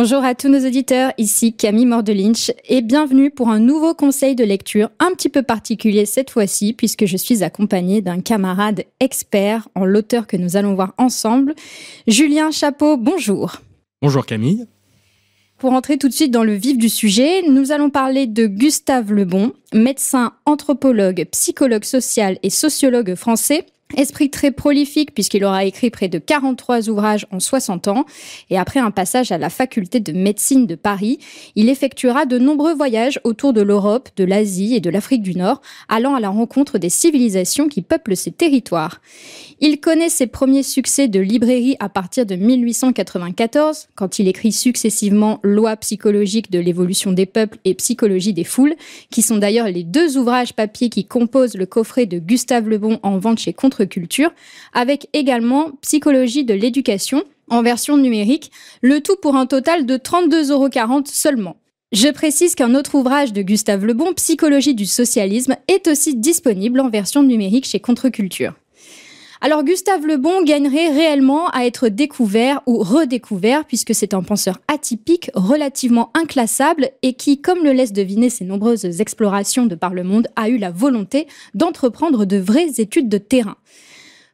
Bonjour à tous nos auditeurs, ici Camille Mordelinch et bienvenue pour un nouveau conseil de lecture un petit peu particulier cette fois-ci puisque je suis accompagnée d'un camarade expert en l'auteur que nous allons voir ensemble. Julien Chapeau, bonjour. Bonjour Camille. Pour entrer tout de suite dans le vif du sujet, nous allons parler de Gustave Lebon, médecin, anthropologue, psychologue social et sociologue français Esprit très prolifique puisqu'il aura écrit près de 43 ouvrages en 60 ans et après un passage à la faculté de médecine de Paris, il effectuera de nombreux voyages autour de l'Europe, de l'Asie et de l'Afrique du Nord, allant à la rencontre des civilisations qui peuplent ces territoires. Il connaît ses premiers succès de librairie à partir de 1894, quand il écrit successivement Loi psychologique de l'évolution des peuples et Psychologie des foules, qui sont d'ailleurs les deux ouvrages papier qui composent le coffret de Gustave Lebon en vente chez Contre-Culture, avec également Psychologie de l'éducation en version numérique, le tout pour un total de 32,40 euros seulement. Je précise qu'un autre ouvrage de Gustave Lebon, Psychologie du socialisme, est aussi disponible en version numérique chez Contre-Culture. Alors Gustave Le Bon gagnerait réellement à être découvert ou redécouvert puisque c'est un penseur atypique, relativement inclassable et qui, comme le laissent deviner ses nombreuses explorations de par le monde, a eu la volonté d'entreprendre de vraies études de terrain.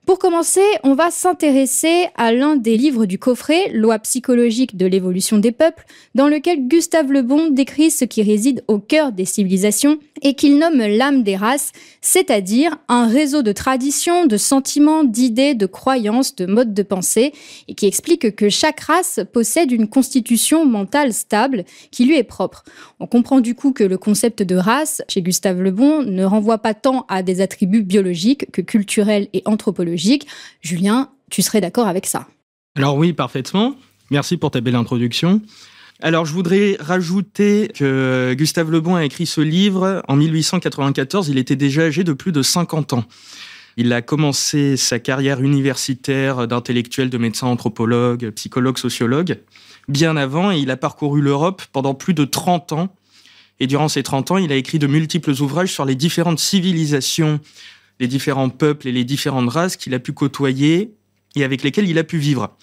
Pour commencer, on va s'intéresser à l'un des livres du coffret, Loi psychologique de l'évolution des peuples, dans lequel Gustave Le Bon décrit ce qui réside au cœur des civilisations et qu'il nomme l'âme des races, c'est-à-dire un réseau de traditions, de sentiments, d'idées, de croyances, de modes de pensée, et qui explique que chaque race possède une constitution mentale stable qui lui est propre. On comprend du coup que le concept de race, chez Gustave Le Bon, ne renvoie pas tant à des attributs biologiques que culturels et anthropologiques Julien, tu serais d'accord avec ça? Alors oui, parfaitement. Merci pour ta belle introduction. Alors, je voudrais rajouter que Gustave Le Bon a écrit ce livre en 1894. Il était déjà âgé de plus de 50 ans. Il a commencé sa carrière universitaire d'intellectuel, de médecin anthropologue, psychologue, sociologue, bien avant, et il a parcouru l'Europe pendant plus de 30 ans. Et durant ces 30 ans, il a écrit de multiples ouvrages sur les différentes civilisations les différents peuples et les différentes races qu'il a pu côtoyer et avec lesquels il a pu vivre.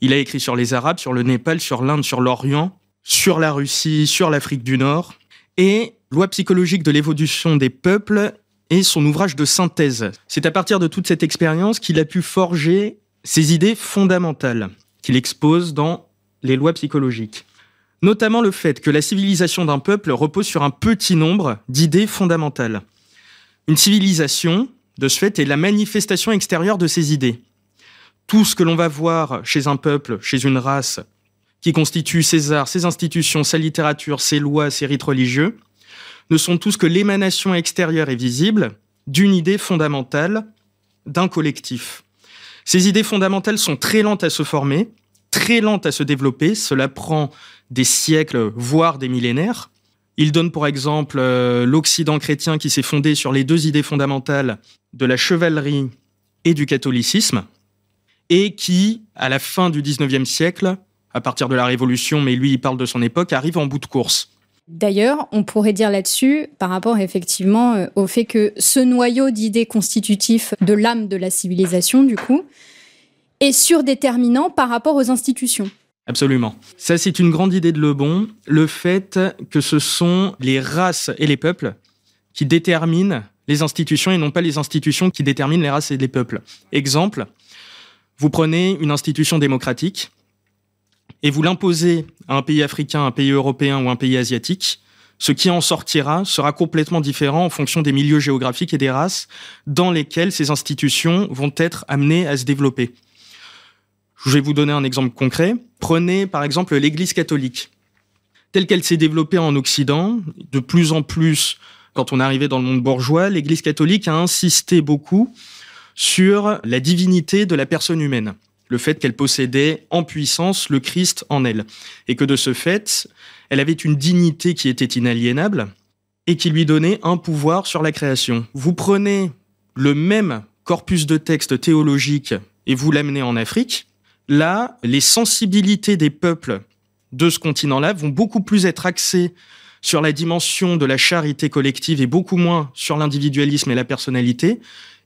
Il a écrit sur les Arabes, sur le Népal, sur l'Inde, sur l'Orient, sur la Russie, sur l'Afrique du Nord. Et Loi psychologique de l'évolution des peuples est son ouvrage de synthèse. C'est à partir de toute cette expérience qu'il a pu forger ses idées fondamentales qu'il expose dans les lois psychologiques. Notamment le fait que la civilisation d'un peuple repose sur un petit nombre d'idées fondamentales. Une civilisation, de ce fait, est la manifestation extérieure de ses idées. Tout ce que l'on va voir chez un peuple, chez une race, qui constitue ses arts, ses institutions, sa littérature, ses lois, ses rites religieux, ne sont tous que l'émanation extérieure et visible d'une idée fondamentale d'un collectif. Ces idées fondamentales sont très lentes à se former, très lentes à se développer, cela prend des siècles, voire des millénaires. Il donne pour exemple euh, l'Occident chrétien qui s'est fondé sur les deux idées fondamentales de la chevalerie et du catholicisme, et qui, à la fin du 19e siècle, à partir de la Révolution, mais lui il parle de son époque, arrive en bout de course. D'ailleurs, on pourrait dire là-dessus, par rapport effectivement euh, au fait que ce noyau d'idées constitutifs de l'âme de la civilisation, du coup, est surdéterminant par rapport aux institutions. Absolument. Ça, c'est une grande idée de Lebon, le fait que ce sont les races et les peuples qui déterminent les institutions et non pas les institutions qui déterminent les races et les peuples. Exemple, vous prenez une institution démocratique et vous l'imposez à un pays africain, un pays européen ou un pays asiatique, ce qui en sortira sera complètement différent en fonction des milieux géographiques et des races dans lesquels ces institutions vont être amenées à se développer. Je vais vous donner un exemple concret. Prenez par exemple l'Église catholique. Telle qu'elle s'est développée en Occident, de plus en plus, quand on arrivé dans le monde bourgeois, l'Église catholique a insisté beaucoup sur la divinité de la personne humaine. Le fait qu'elle possédait en puissance le Christ en elle. Et que de ce fait, elle avait une dignité qui était inaliénable et qui lui donnait un pouvoir sur la création. Vous prenez le même corpus de textes théologiques et vous l'amenez en Afrique, là, les sensibilités des peuples de ce continent-là vont beaucoup plus être axées sur la dimension de la charité collective et beaucoup moins sur l'individualisme et la personnalité,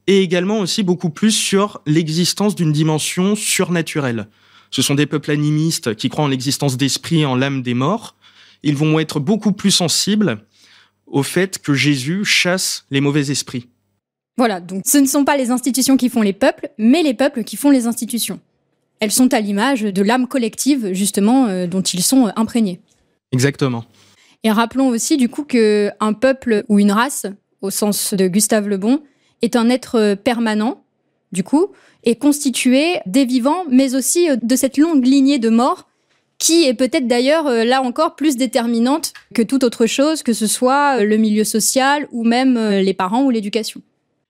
et également aussi beaucoup plus sur l'existence d'une dimension surnaturelle. ce sont des peuples animistes qui croient en l'existence d'esprit et en l'âme des morts. Ils vont être beaucoup plus sensibles au fait que Jésus chasse les mauvais esprits. Voilà, donc ce ne sont pas les institutions qui font les peuples, mais les peuples qui font les institutions. Elles sont à l'image de l'âme collective, justement, euh, dont ils sont euh, imprégnés. Exactement. Et rappelons aussi, du coup, qu'un peuple ou une race, au sens de Gustave Le Bon, est un être euh, permanent, du coup, est constitué des vivants, mais aussi de cette longue lignée de morts qui est peut-être d'ailleurs là encore plus déterminante que toute autre chose, que ce soit le milieu social ou même les parents ou l'éducation.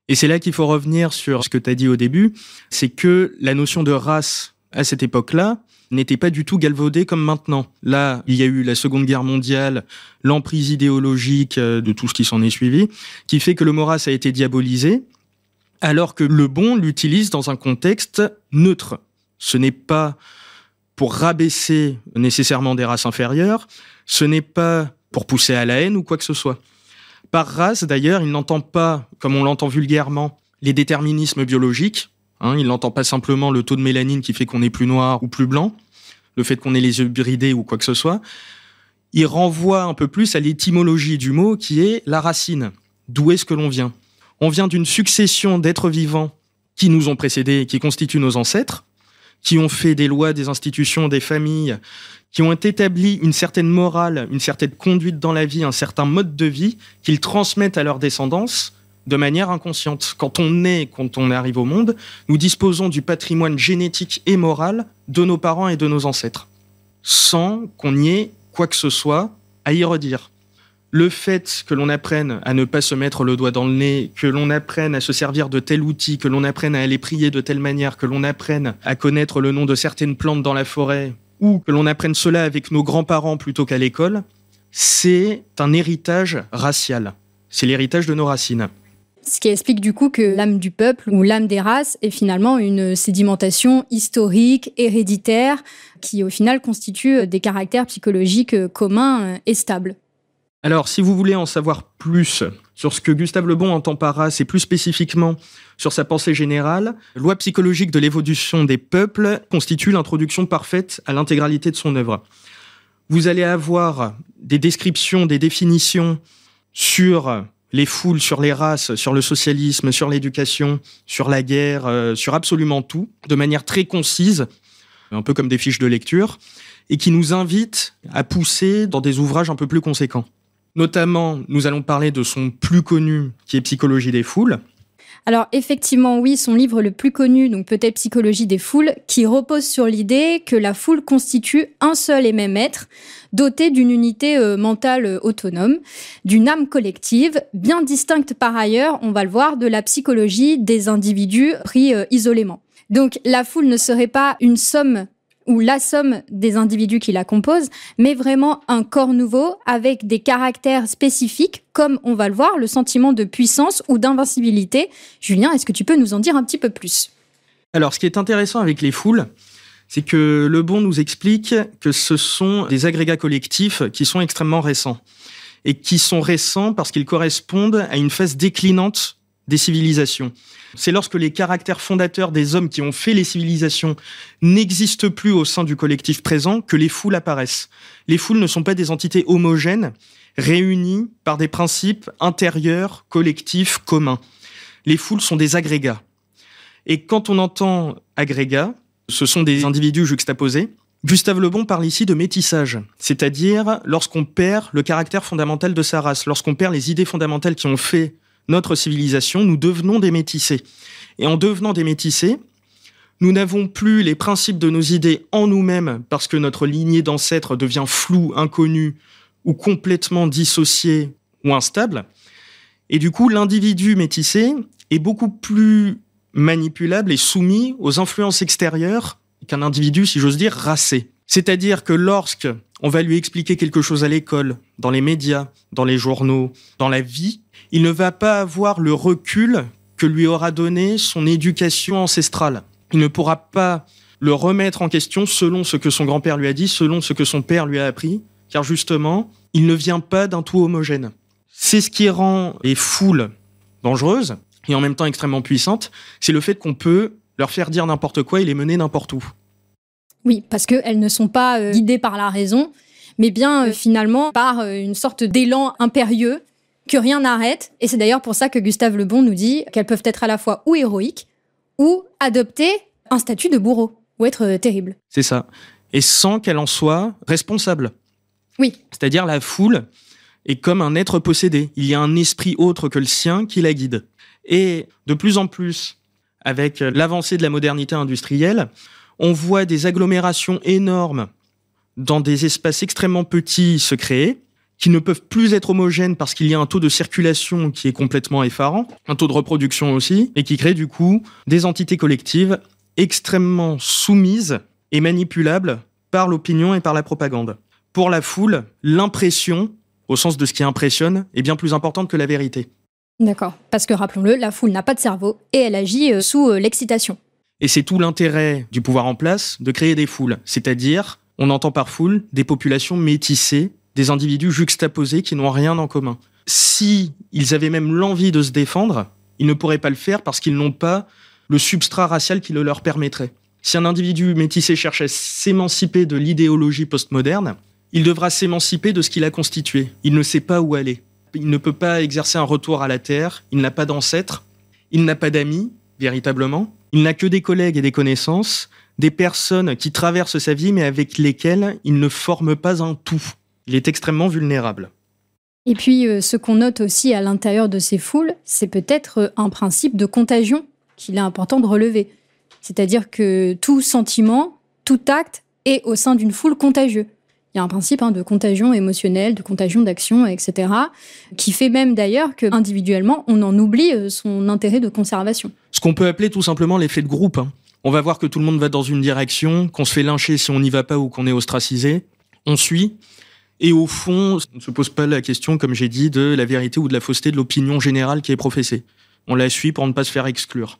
Et c'est là qu'il faut revenir sur ce que tu as dit au début, c'est que la notion de race à cette époque-là n'était pas du tout galvaudée comme maintenant. Là, il y a eu la Seconde Guerre mondiale, l'emprise idéologique euh, de tout ce qui s'en est suivi, qui fait que le race a été diabolisé, alors que le bon l'utilise dans un contexte neutre. Ce n'est pas pour rabaisser nécessairement des races inférieures, ce n'est pas pour pousser à la haine ou quoi que ce soit. Par race, d'ailleurs, il n'entend pas, comme on l'entend vulgairement, les déterminismes biologiques. Hein, il n'entend pas simplement le taux de mélanine qui fait qu'on est plus noir ou plus blanc, le fait qu'on ait les yeux bridés ou quoi que ce soit. Il renvoie un peu plus à l'étymologie du mot qui est la racine. D'où est-ce que l'on vient? On vient d'une succession d'êtres vivants qui nous ont précédés, qui constituent nos ancêtres, qui ont fait des lois, des institutions, des familles, qui ont établi une certaine morale, une certaine conduite dans la vie, un certain mode de vie qu'ils transmettent à leur descendance de manière inconsciente. Quand on naît, quand on arrive au monde, nous disposons du patrimoine génétique et moral de nos parents et de nos ancêtres, sans qu'on y ait quoi que ce soit à y redire. Le fait que l'on apprenne à ne pas se mettre le doigt dans le nez, que l'on apprenne à se servir de tel outil, que l'on apprenne à aller prier de telle manière, que l'on apprenne à connaître le nom de certaines plantes dans la forêt, ou que l'on apprenne cela avec nos grands-parents plutôt qu'à l'école, c'est un héritage racial. C'est l'héritage de nos racines. Ce qui explique du coup que l'âme du peuple ou l'âme des races est finalement une sédimentation historique, héréditaire, qui au final constitue des caractères psychologiques communs et stables. Alors, si vous voulez en savoir plus sur ce que Gustave Le Bon entend par race et plus spécifiquement sur sa pensée générale, Loi psychologique de l'évolution des peuples constitue l'introduction parfaite à l'intégralité de son œuvre. Vous allez avoir des descriptions, des définitions sur les foules, sur les races, sur le socialisme, sur l'éducation, sur la guerre, euh, sur absolument tout, de manière très concise, un peu comme des fiches de lecture, et qui nous invitent à pousser dans des ouvrages un peu plus conséquents. Notamment, nous allons parler de son plus connu, qui est Psychologie des foules. Alors effectivement, oui, son livre le plus connu, donc peut-être Psychologie des foules, qui repose sur l'idée que la foule constitue un seul et même être, doté d'une unité euh, mentale euh, autonome, d'une âme collective, bien distincte par ailleurs, on va le voir, de la psychologie des individus pris euh, isolément. Donc la foule ne serait pas une somme ou la somme des individus qui la composent, mais vraiment un corps nouveau avec des caractères spécifiques, comme on va le voir, le sentiment de puissance ou d'invincibilité. Julien, est-ce que tu peux nous en dire un petit peu plus? Alors, ce qui est intéressant avec les foules, c'est que Le Bon nous explique que ce sont des agrégats collectifs qui sont extrêmement récents. Et qui sont récents parce qu'ils correspondent à une phase déclinante des civilisations. C'est lorsque les caractères fondateurs des hommes qui ont fait les civilisations n'existent plus au sein du collectif présent que les foules apparaissent. Les foules ne sont pas des entités homogènes, réunies par des principes intérieurs, collectifs, communs. Les foules sont des agrégats. Et quand on entend agrégats, ce sont des individus juxtaposés. Gustave Le Bon parle ici de métissage, c'est-à-dire lorsqu'on perd le caractère fondamental de sa race, lorsqu'on perd les idées fondamentales qui ont fait notre civilisation, nous devenons des métissés. Et en devenant des métissés, nous n'avons plus les principes de nos idées en nous-mêmes parce que notre lignée d'ancêtres devient floue, inconnue ou complètement dissociée ou instable. Et du coup, l'individu métissé est beaucoup plus manipulable et soumis aux influences extérieures qu'un individu, si j'ose dire, racé. C'est-à-dire que lorsque on va lui expliquer quelque chose à l'école, dans les médias, dans les journaux, dans la vie, il ne va pas avoir le recul que lui aura donné son éducation ancestrale. Il ne pourra pas le remettre en question selon ce que son grand-père lui a dit, selon ce que son père lui a appris, car justement, il ne vient pas d'un tout homogène. C'est ce qui rend les foules dangereuses et en même temps extrêmement puissantes, c'est le fait qu'on peut leur faire dire n'importe quoi et les mener n'importe où. Oui, parce qu'elles ne sont pas euh, guidées par la raison, mais bien euh, finalement par euh, une sorte d'élan impérieux que rien n'arrête. Et c'est d'ailleurs pour ça que Gustave Le Bon nous dit qu'elles peuvent être à la fois ou héroïques ou adopter un statut de bourreau ou être terribles. C'est ça. Et sans qu'elle en soit responsable. Oui. C'est-à-dire la foule est comme un être possédé. Il y a un esprit autre que le sien qui la guide. Et de plus en plus, avec l'avancée de la modernité industrielle, on voit des agglomérations énormes dans des espaces extrêmement petits se créer, qui ne peuvent plus être homogènes parce qu'il y a un taux de circulation qui est complètement effarant, un taux de reproduction aussi, et qui crée du coup des entités collectives extrêmement soumises et manipulables par l'opinion et par la propagande. Pour la foule, l'impression, au sens de ce qui impressionne, est bien plus importante que la vérité. D'accord, parce que rappelons-le, la foule n'a pas de cerveau et elle agit euh, sous euh, l'excitation. Et c'est tout l'intérêt du pouvoir en place de créer des foules, c'est-à-dire, on entend par foule des populations métissées, des individus juxtaposés qui n'ont rien en commun. Si ils avaient même l'envie de se défendre, ils ne pourraient pas le faire parce qu'ils n'ont pas le substrat racial qui le leur permettrait. Si un individu métissé cherche à s'émanciper de l'idéologie postmoderne, il devra s'émanciper de ce qu'il a constitué. Il ne sait pas où aller. Il ne peut pas exercer un retour à la terre, il n'a pas d'ancêtre, il n'a pas d'amis, véritablement. Il n'a que des collègues et des connaissances, des personnes qui traversent sa vie mais avec lesquelles il ne forme pas un tout. Il est extrêmement vulnérable. Et puis, euh, ce qu'on note aussi à l'intérieur de ces foules, c'est peut-être euh, un principe de contagion qu'il est important de relever. C'est-à-dire que tout sentiment, tout acte est au sein d'une foule contagieux. Il y a un principe hein, de contagion émotionnelle, de contagion d'action, etc., qui fait même d'ailleurs que individuellement, on en oublie euh, son intérêt de conservation. Ce qu'on peut appeler tout simplement l'effet de groupe. Hein. On va voir que tout le monde va dans une direction, qu'on se fait lyncher si on n'y va pas ou qu'on est ostracisé. On suit. Et au fond, on ne se pose pas la question, comme j'ai dit, de la vérité ou de la fausseté de l'opinion générale qui est professée. On la suit pour ne pas se faire exclure.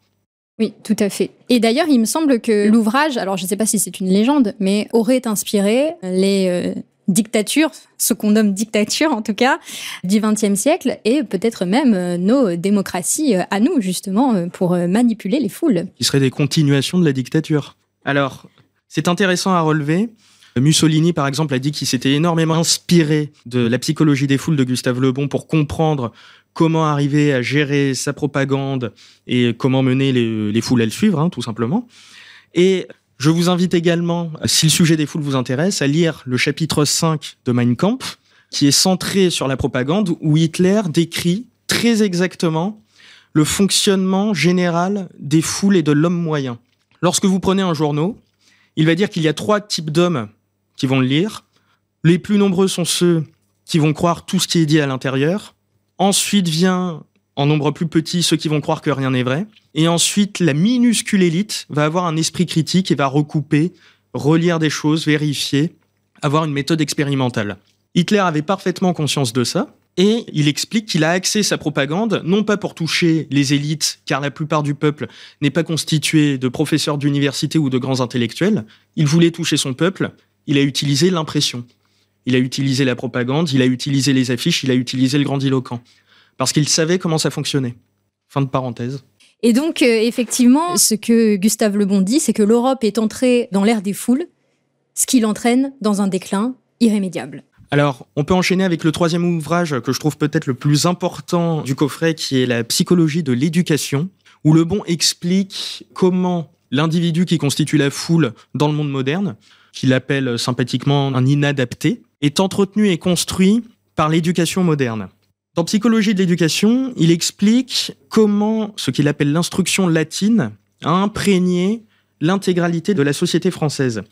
Oui, tout à fait. Et d'ailleurs, il me semble que l'ouvrage, alors je ne sais pas si c'est une légende, mais aurait inspiré les euh, dictatures, ce qu'on nomme dictature en tout cas, du XXe siècle, et peut-être même euh, nos démocraties euh, à nous, justement, pour manipuler les foules. Qui seraient des continuations de la dictature. Alors, c'est intéressant à relever. Mussolini, par exemple, a dit qu'il s'était énormément inspiré de la psychologie des foules de Gustave Le Bon pour comprendre comment arriver à gérer sa propagande et comment mener les, foules à le suivre, hein, tout simplement. Et je vous invite également, si le sujet des foules vous intéresse, à lire le chapitre 5 de Mein Kampf, qui est centré sur la propagande, où Hitler décrit très exactement le fonctionnement général des foules et de l'homme moyen. Lorsque vous prenez un journal, il va dire qu'il y a trois types d'hommes qui vont le lire. Les plus nombreux sont ceux qui vont croire tout ce qui est dit à l'intérieur. Ensuite vient, en nombre plus petit, ceux qui vont croire que rien n'est vrai. Et ensuite, la minuscule élite va avoir un esprit critique et va recouper, relire des choses, vérifier, avoir une méthode expérimentale. Hitler avait parfaitement conscience de ça. Et il explique qu'il a axé sa propagande, non pas pour toucher les élites, car la plupart du peuple n'est pas constitué de professeurs d'université ou de grands intellectuels. Il voulait toucher son peuple, il a utilisé l'impression. Il a utilisé la propagande, il a utilisé les affiches, il a utilisé le grandiloquent. Parce qu'il savait comment ça fonctionnait. Fin de parenthèse. Et donc, euh, effectivement, ce que Gustave Le Bon dit, c'est que l'Europe est entrée dans l'ère des foules, ce qui l'entraîne dans un déclin irrémédiable. Alors, on peut enchaîner avec le troisième ouvrage que je trouve peut-être le plus important du coffret, qui est La psychologie de l'éducation, où Le Bon explique comment l'individu qui constitue la foule dans le monde moderne, qu'il appelle sympathiquement un inadapté, est entretenu et construit par l'éducation moderne. Dans Psychologie de l'éducation, il explique comment ce qu'il appelle l'instruction latine a imprégné l'intégralité de la société française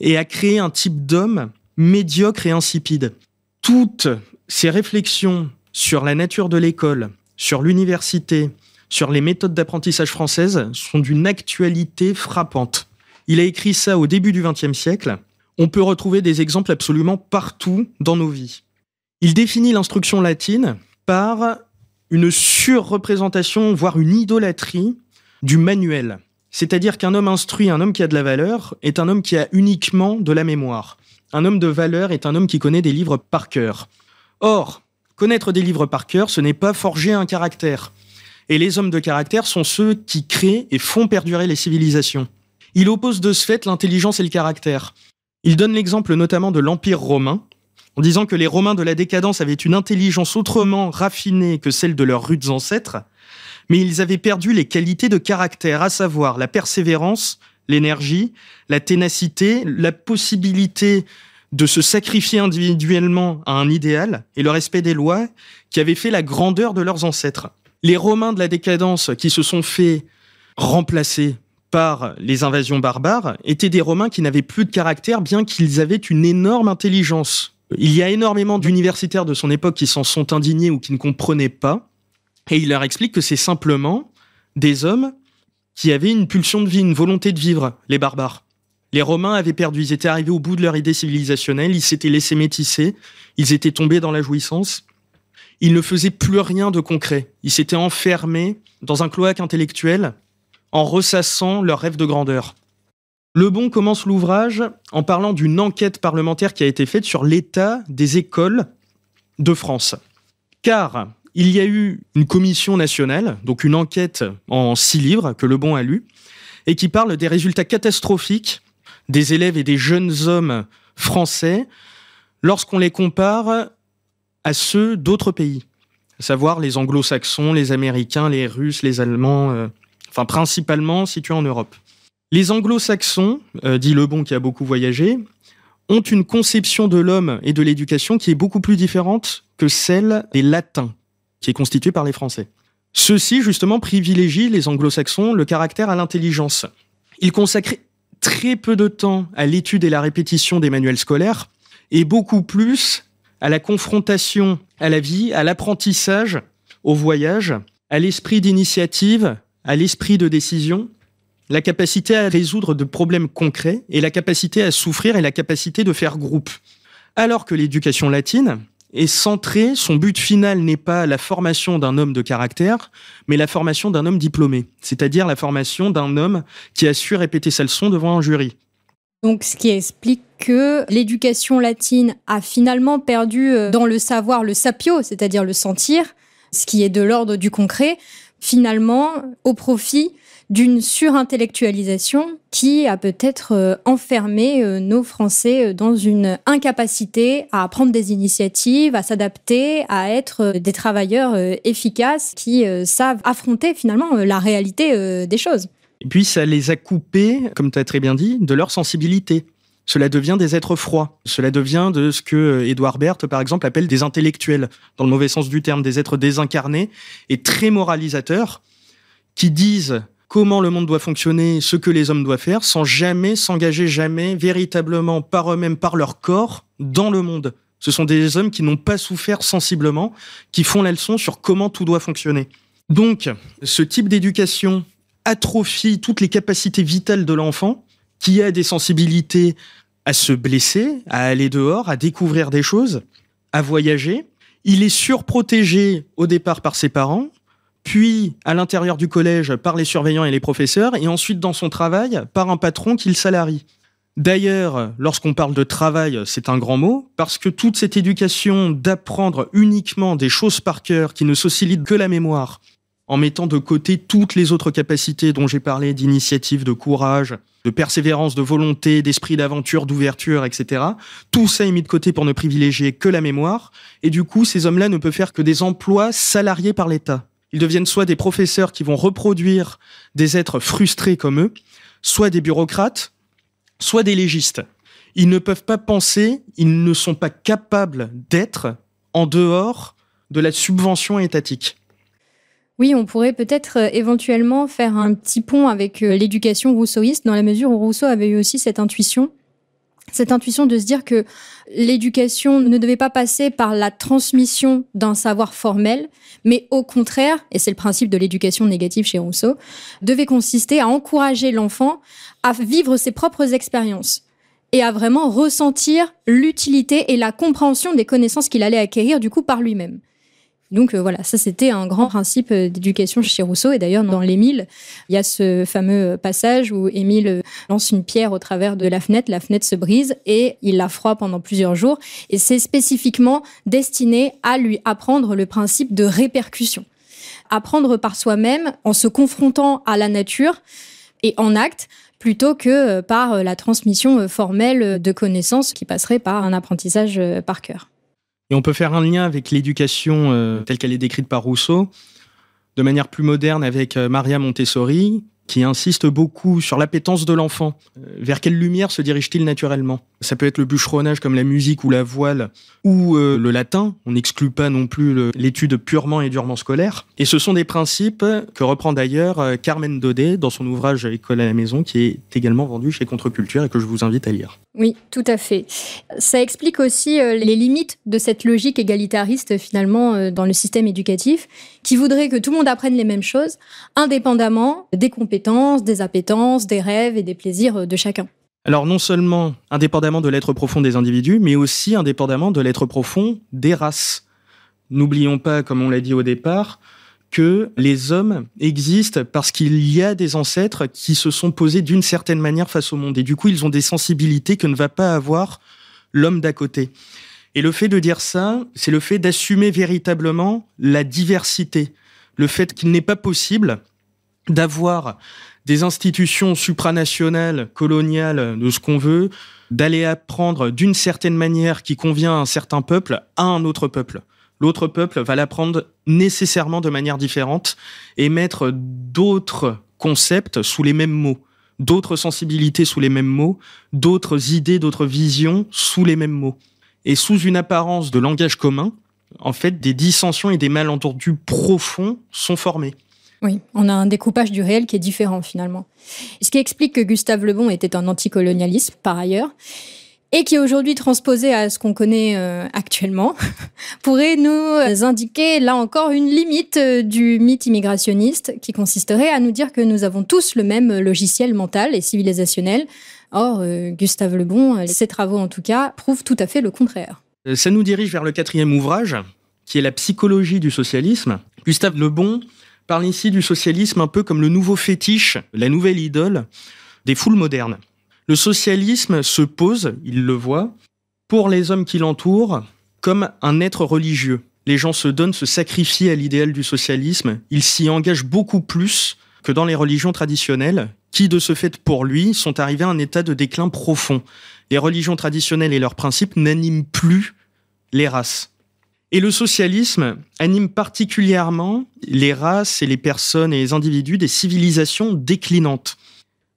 et a créé un type d'homme médiocre et insipide. Toutes ces réflexions sur la nature de l'école, sur l'université, sur les méthodes d'apprentissage françaises sont d'une actualité frappante. Il a écrit ça au début du XXe siècle on peut retrouver des exemples absolument partout dans nos vies. Il définit l'instruction latine par une surreprésentation, voire une idolâtrie du manuel. C'est-à-dire qu'un homme instruit, un homme qui a de la valeur, est un homme qui a uniquement de la mémoire. Un homme de valeur est un homme qui connaît des livres par cœur. Or, connaître des livres par cœur, ce n'est pas forger un caractère. Et les hommes de caractère sont ceux qui créent et font perdurer les civilisations. Il oppose de ce fait l'intelligence et le caractère. Il donne l'exemple notamment de l'Empire romain, en disant que les Romains de la décadence avaient une intelligence autrement raffinée que celle de leurs rudes ancêtres, mais ils avaient perdu les qualités de caractère, à savoir la persévérance, l'énergie, la ténacité, la possibilité de se sacrifier individuellement à un idéal et le respect des lois qui avaient fait la grandeur de leurs ancêtres. Les Romains de la décadence qui se sont fait remplacer les invasions barbares étaient des Romains qui n'avaient plus de caractère bien qu'ils avaient une énorme intelligence. Il y a énormément d'universitaires de son époque qui s'en sont indignés ou qui ne comprenaient pas, et il leur explique que c'est simplement des hommes qui avaient une pulsion de vie, une volonté de vivre, les barbares. Les Romains avaient perdu, ils étaient arrivés au bout de leur idée civilisationnelle, ils s'étaient laissés métisser, ils étaient tombés dans la jouissance. Ils ne faisaient plus rien de concret. Ils s'étaient enfermés dans un cloaque intellectuel en ressassant leur rêve de grandeur. Le Bon commence l'ouvrage en parlant d'une enquête parlementaire qui a été faite sur l'état des écoles de France. Car il y a eu une commission nationale, donc une enquête en six livres que Le Bon a lu, et qui parle des résultats catastrophiques des élèves et des jeunes hommes français lorsqu'on les compare à ceux d'autres pays, à savoir les anglo-saxons, les américains, les russes, les allemands, euh, enfin principalement situés en Europe. Les anglo-saxons, euh, dit Lebon qui a beaucoup voyagé, ont une conception de l'homme et de l'éducation qui est beaucoup plus différente que celle des latins, qui est constituée par les Français. Ceux-ci, justement, privilégient les anglo-saxons le caractère à l'intelligence. Ils consacrent très peu de temps à l'étude et la répétition des manuels scolaires et beaucoup plus à la confrontation à la vie, à l'apprentissage, au voyage, à l'esprit d'initiative, à l'esprit de décision la capacité à résoudre de problèmes concrets et la capacité à souffrir et la capacité de faire groupe. Alors que l'éducation latine est centrée, son but final n'est pas la formation d'un homme de caractère, mais la formation d'un homme diplômé, c'est-à-dire la formation d'un homme qui a su répéter sa leçon devant un jury. Donc, ce qui explique que l'éducation latine a finalement perdu euh, dans le savoir le sapio, c'est-à-dire le sentir, ce qui est de l'ordre du concret, finalement au profit d'une surintellectualisation qui a peut-être euh, enfermé euh, nos Français euh, dans une incapacité à prendre des initiatives, à s'adapter, à être des travailleurs efficaces qui savent affronter finalement la réalité des choses. Et puis ça les a coupés, comme tu as très bien dit, de leur sensibilité. Cela devient des êtres froids. Cela devient de ce que Edouard Berthe, par exemple, appelle des intellectuels, dans le mauvais sens du terme, des êtres désincarnés et très moralisateurs, qui disent comment le monde doit fonctionner, ce que les hommes doivent faire, sans jamais s'engager jamais véritablement par eux-mêmes, par leur corps, dans le monde. Ce sont des hommes qui n'ont pas souffert sensiblement, qui font la leçon sur comment tout doit fonctionner. Donc, ce type d'éducation atrophie toutes les capacités vitales de l'enfant, qui a des sensibilités à se blesser, à aller dehors, à découvrir des choses, à voyager. Il est surprotégé au départ par ses parents, puis à l'intérieur du collège par les surveillants et les professeurs, et ensuite dans son travail par un patron qu'il salarie. D'ailleurs, lorsqu'on parle de travail, c'est un grand mot, parce que toute cette éducation d'apprendre uniquement des choses par cœur qui ne s'oscillent que la mémoire, en mettant de côté toutes les autres capacités dont j'ai parlé, d'initiative, de courage, de persévérance, de volonté, d'esprit d'aventure, d'ouverture, etc. Tout ça est mis de côté pour ne privilégier que la mémoire, et du coup, ces hommes-là ne peuvent faire que des emplois salariés par l'État. Ils deviennent soit des professeurs qui vont reproduire des êtres frustrés comme eux, soit des bureaucrates, soit des légistes. Ils ne peuvent pas penser, ils ne sont pas capables d'être en dehors de la subvention étatique. Oui, on pourrait peut-être euh, éventuellement faire un petit pont avec euh, l'éducation rousseauiste, dans la mesure où Rousseau avait eu aussi cette intuition cette intuition de se dire que l'éducation ne devait pas passer par la transmission d'un savoir formel, mais au contraire, et c'est le principe de l'éducation négative chez Rousseau, devait consister à encourager l'enfant à vivre ses propres expériences et à vraiment ressentir l'utilité et la compréhension des connaissances qu'il allait acquérir du coup par lui-même. Donc euh, voilà, ça c'était un grand principe euh, d'éducation chez Rousseau. Et d'ailleurs, dans l'Émile, il y a ce fameux passage où Émile euh, lance une pierre au travers de la fenêtre, la fenêtre se brise et il la froid pendant plusieurs jours. Et c'est spécifiquement destiné à lui apprendre le principe de répercussion. Apprendre par soi-même en se confrontant à la nature et en acte plutôt que par la transmission formelle de connaissances qui passerait par un apprentissage par cœur. Et on peut faire un lien avec l'éducation telle qu'elle est décrite par Rousseau, de manière plus moderne avec Maria Montessori, qui insiste beaucoup sur l'appétence de l'enfant. Euh, vers quelle lumière se dirige-t-il naturellement? Ça peut être le bûcheronnage comme la musique ou la voile ou euh, le latin. On n'exclut pas non plus l'étude purement et durement scolaire. Et ce sont des principes que reprend d'ailleurs euh, Carmen Daudet dans son ouvrage École à la maison qui est également vendu chez Contre-Culture et que je vous invite à lire. Oui, tout à fait. Ça explique aussi les limites de cette logique égalitariste finalement dans le système éducatif qui voudrait que tout le monde apprenne les mêmes choses indépendamment des compétences des appétences, des rêves et des plaisirs de chacun. Alors non seulement indépendamment de l'être profond des individus, mais aussi indépendamment de l'être profond des races. N'oublions pas, comme on l'a dit au départ, que les hommes existent parce qu'il y a des ancêtres qui se sont posés d'une certaine manière face au monde. Et du coup, ils ont des sensibilités que ne va pas avoir l'homme d'à côté. Et le fait de dire ça, c'est le fait d'assumer véritablement la diversité. Le fait qu'il n'est pas possible d'avoir des institutions supranationales, coloniales, de ce qu'on veut, d'aller apprendre d'une certaine manière qui convient à un certain peuple à un autre peuple. L'autre peuple va l'apprendre nécessairement de manière différente et mettre d'autres concepts sous les mêmes mots, d'autres sensibilités sous les mêmes mots, d'autres idées, d'autres visions sous les mêmes mots. Et sous une apparence de langage commun, en fait, des dissensions et des malentendus profonds sont formés. Oui, on a un découpage du réel qui est différent finalement. Ce qui explique que Gustave Le Bon était un anticolonialiste par ailleurs et qui aujourd'hui transposé à ce qu'on connaît euh, actuellement pourrait nous indiquer là encore une limite euh, du mythe immigrationniste qui consisterait à nous dire que nous avons tous le même logiciel mental et civilisationnel. Or, euh, Gustave Le Bon, ses travaux en tout cas, prouvent tout à fait le contraire. Ça nous dirige vers le quatrième ouvrage, qui est la psychologie du socialisme. Gustave Le Bon parle ici du socialisme un peu comme le nouveau fétiche, la nouvelle idole des foules modernes. Le socialisme se pose, il le voit, pour les hommes qui l'entourent comme un être religieux. Les gens se donnent, se sacrifient à l'idéal du socialisme, ils s'y engagent beaucoup plus que dans les religions traditionnelles, qui de ce fait pour lui sont arrivés à un état de déclin profond. Les religions traditionnelles et leurs principes n'animent plus les races. Et le socialisme anime particulièrement les races et les personnes et les individus des civilisations déclinantes.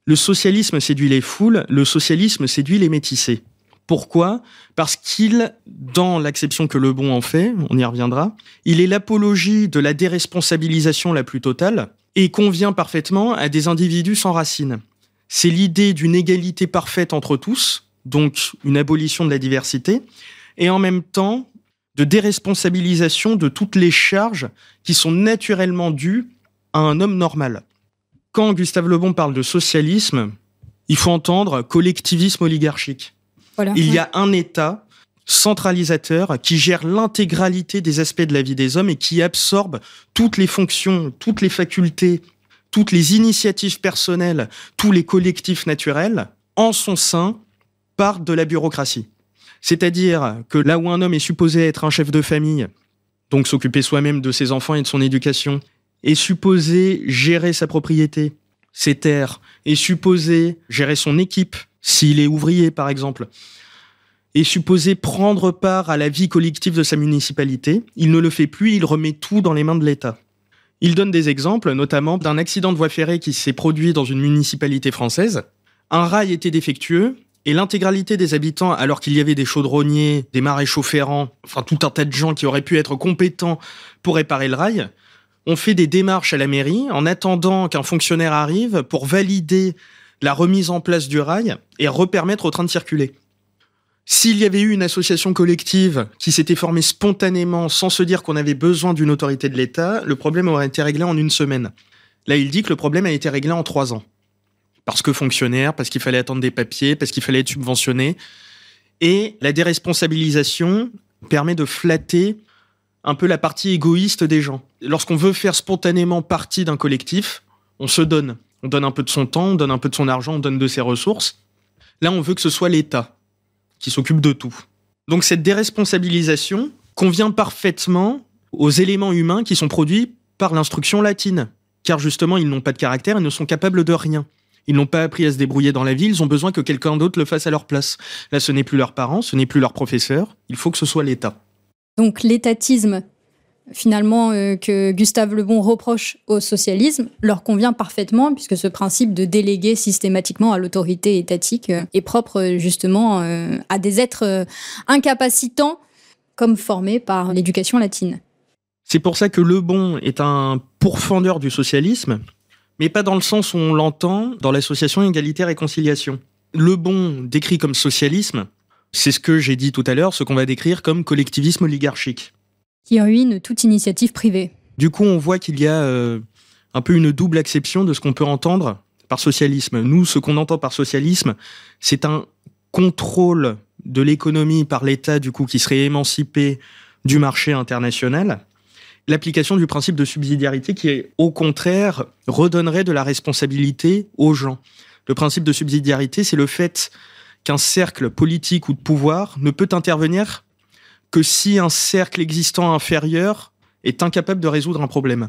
Le socialisme séduit les foules, le socialisme séduit les métissés. Pourquoi? Parce qu'il, dans l'acception que Le Bon en fait, on y reviendra, il est l'apologie de la déresponsabilisation la plus totale et convient parfaitement à des individus sans racines. C'est l'idée d'une égalité parfaite entre tous, donc une abolition de la diversité, et en même temps de déresponsabilisation de toutes les charges qui sont naturellement dues à un homme normal. Quand Gustave Le Bon parle de socialisme, il faut entendre collectivisme oligarchique. Il y a un État centralisateur qui gère l'intégralité des aspects de la vie des hommes et qui absorbe toutes les fonctions, toutes les facultés, toutes les initiatives personnelles, tous les collectifs naturels en son sein par de la bureaucratie. C'est-à-dire que là où un homme est supposé être un chef de famille, donc s'occuper soi-même de ses enfants et de son éducation, est supposé gérer sa propriété, ses terres, est supposé gérer son équipe, s'il est ouvrier par exemple, est supposé prendre part à la vie collective de sa municipalité, il ne le fait plus, il remet tout dans les mains de l'État. Il donne des exemples, notamment d'un accident de voie ferrée qui s'est produit dans une municipalité française. Un rail était défectueux, et l'intégralité des habitants, alors qu'il y avait des chaudronniers, des maréchaux ferrants, enfin tout un tas de gens qui auraient pu être compétents pour réparer le rail, ont fait des démarches à la mairie en attendant qu'un fonctionnaire arrive pour valider la remise en place du rail et repermettre au train de circuler. S'il y avait eu une association collective qui s'était formée spontanément sans se dire qu'on avait besoin d'une autorité de l'État, le problème aurait été réglé en une semaine. Là, il dit que le problème a été réglé en trois ans parce que fonctionnaire, parce qu'il fallait attendre des papiers, parce qu'il fallait être subventionné. Et la déresponsabilisation permet de flatter un peu la partie égoïste des gens. Lorsqu'on veut faire spontanément partie d'un collectif, on se donne. On donne un peu de son temps, on donne un peu de son argent, on donne de ses ressources. Là, on veut que ce soit l'État qui s'occupe de tout. Donc cette déresponsabilisation convient parfaitement aux éléments humains qui sont produits par l'instruction latine, car justement, ils n'ont pas de caractère et ne sont capables de rien. Ils n'ont pas appris à se débrouiller dans la vie, ils ont besoin que quelqu'un d'autre le fasse à leur place. Là, ce n'est plus leurs parents, ce n'est plus leurs professeurs, il faut que ce soit l'État. Donc l'étatisme, finalement, euh, que Gustave Le Bon reproche au socialisme, leur convient parfaitement, puisque ce principe de déléguer systématiquement à l'autorité étatique euh, est propre euh, justement à des êtres incapacitants, comme formés par l'éducation latine. C'est pour ça que Le Bon est un pourfendeur du socialisme, mais pas dans le sens où on l'entend dans l'association Égalité-Réconciliation. Le Bon décrit comme socialisme, c'est ce que j'ai dit tout à l'heure, ce qu'on va décrire comme collectivisme oligarchique. Qui ruine toute initiative privée. Du coup, on voit qu'il y a euh, un peu une double acception de ce qu'on peut entendre par socialisme. Nous, ce qu'on entend par socialisme, c'est un contrôle de l'économie par l'État, du coup, qui serait émancipé du marché international. L'application du principe de subsidiarité qui, au contraire, redonnerait de la responsabilité aux gens. Le principe de subsidiarité, c'est le fait qu'un cercle politique ou de pouvoir ne peut intervenir que si un cercle existant inférieur est incapable de résoudre un problème.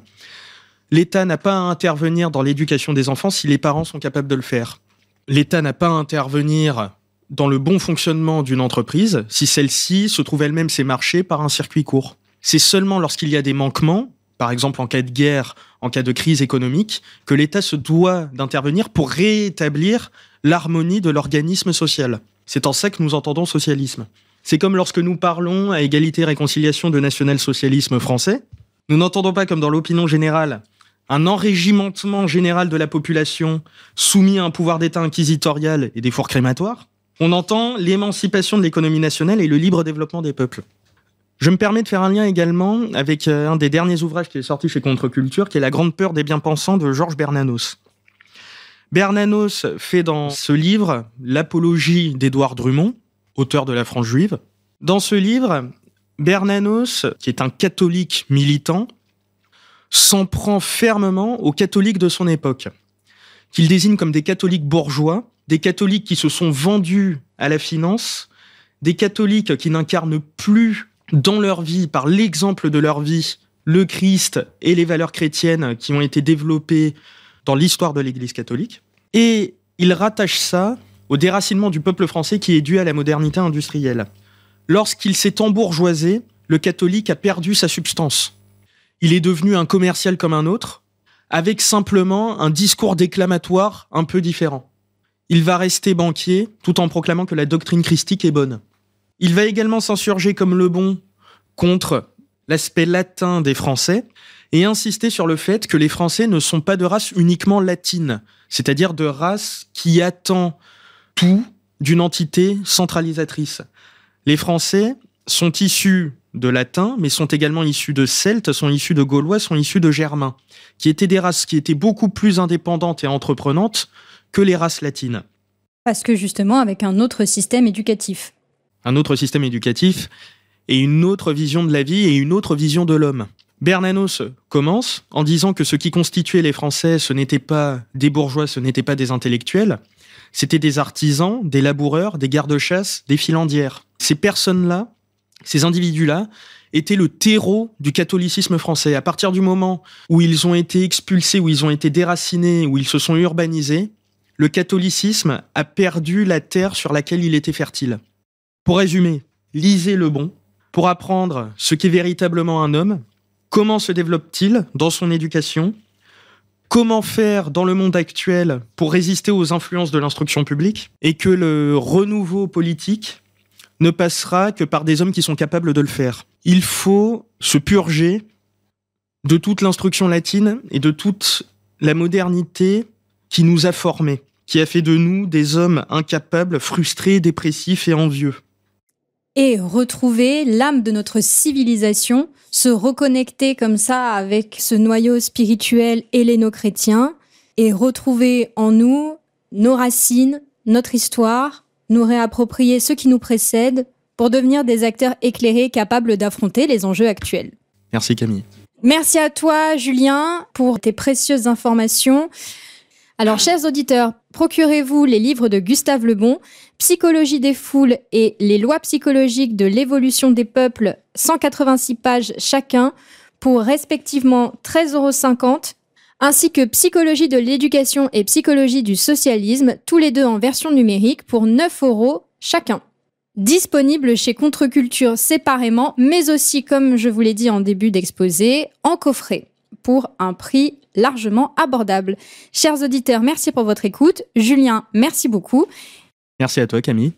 L'État n'a pas à intervenir dans l'éducation des enfants si les parents sont capables de le faire. L'État n'a pas à intervenir dans le bon fonctionnement d'une entreprise si celle-ci se trouve elle-même ses marchés par un circuit court. C'est seulement lorsqu'il y a des manquements, par exemple en cas de guerre, en cas de crise économique, que l'État se doit d'intervenir pour rétablir l'harmonie de l'organisme social. C'est en ça que nous entendons socialisme. C'est comme lorsque nous parlons à égalité et réconciliation de national-socialisme français, nous n'entendons pas comme dans l'opinion générale un enrégimentement général de la population soumis à un pouvoir d'État inquisitorial et des fours crématoires. On entend l'émancipation de l'économie nationale et le libre développement des peuples. Je me permets de faire un lien également avec euh, un des derniers ouvrages qui est sorti chez Contre-Culture, qui est La grande peur des bien-pensants de Georges Bernanos. Bernanos fait dans ce livre l'apologie d'Édouard Drummond, auteur de La France juive. Dans ce livre, Bernanos, qui est un catholique militant, s'en prend fermement aux catholiques de son époque, qu'il désigne comme des catholiques bourgeois, des catholiques qui se sont vendus à la finance, des catholiques qui n'incarnent plus dans leur vie, par l'exemple de leur vie, le Christ et les valeurs chrétiennes qui ont été développées dans l'histoire de l'Église catholique. Et il rattache ça au déracinement du peuple français qui est dû à la modernité industrielle. Lorsqu'il s'est embourgeoisé, le catholique a perdu sa substance. Il est devenu un commercial comme un autre, avec simplement un discours déclamatoire un peu différent. Il va rester banquier tout en proclamant que la doctrine christique est bonne. Il va également s'insurger comme le bon contre l'aspect latin des Français et insister sur le fait que les Français ne sont pas de race uniquement latine, c'est-à-dire de race qui attend tout d'une entité centralisatrice. Les Français sont issus de latin, mais sont également issus de celtes, sont issus de gaulois, sont issus de germains, qui étaient des races qui étaient beaucoup plus indépendantes et entreprenantes que les races latines. Parce que justement, avec un autre système éducatif. Un autre système éducatif et une autre vision de la vie et une autre vision de l'homme. Bernanos commence en disant que ce qui constituait les Français, ce n'était pas des bourgeois, ce n'était pas des intellectuels, c'était des artisans, des laboureurs, des gardes-chasse, des filandières. Ces personnes-là, ces individus-là, étaient le terreau du catholicisme français. À partir du moment où ils ont été expulsés, où ils ont été déracinés, où ils se sont urbanisés, le catholicisme a perdu la terre sur laquelle il était fertile. Pour résumer, lisez le bon, pour apprendre ce qu'est véritablement un homme, comment se développe-t-il dans son éducation, comment faire dans le monde actuel pour résister aux influences de l'instruction publique, et que le renouveau politique ne passera que par des hommes qui sont capables de le faire. Il faut se purger de toute l'instruction latine et de toute la modernité qui nous a formés, qui a fait de nous des hommes incapables, frustrés, dépressifs et envieux et retrouver l'âme de notre civilisation, se reconnecter comme ça avec ce noyau spirituel helléno-chrétien et retrouver en nous nos racines, notre histoire, nous réapproprier ce qui nous précède pour devenir des acteurs éclairés capables d'affronter les enjeux actuels. Merci Camille. Merci à toi Julien pour tes précieuses informations. Alors, chers auditeurs, procurez-vous les livres de Gustave Lebon, Psychologie des foules et les lois psychologiques de l'évolution des peuples, 186 pages chacun, pour respectivement 13,50 euros ainsi que Psychologie de l'éducation et Psychologie du socialisme, tous les deux en version numérique pour 9 euros chacun. Disponible chez Contre-Culture séparément, mais aussi, comme je vous l'ai dit en début d'exposé, en coffret, pour un prix largement abordable. Chers auditeurs, merci pour votre écoute. Julien, merci beaucoup. Merci à toi, Camille.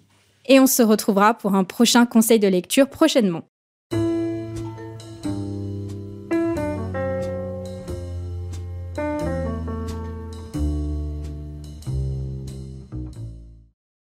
Et on se retrouvera pour un prochain conseil de lecture prochainement.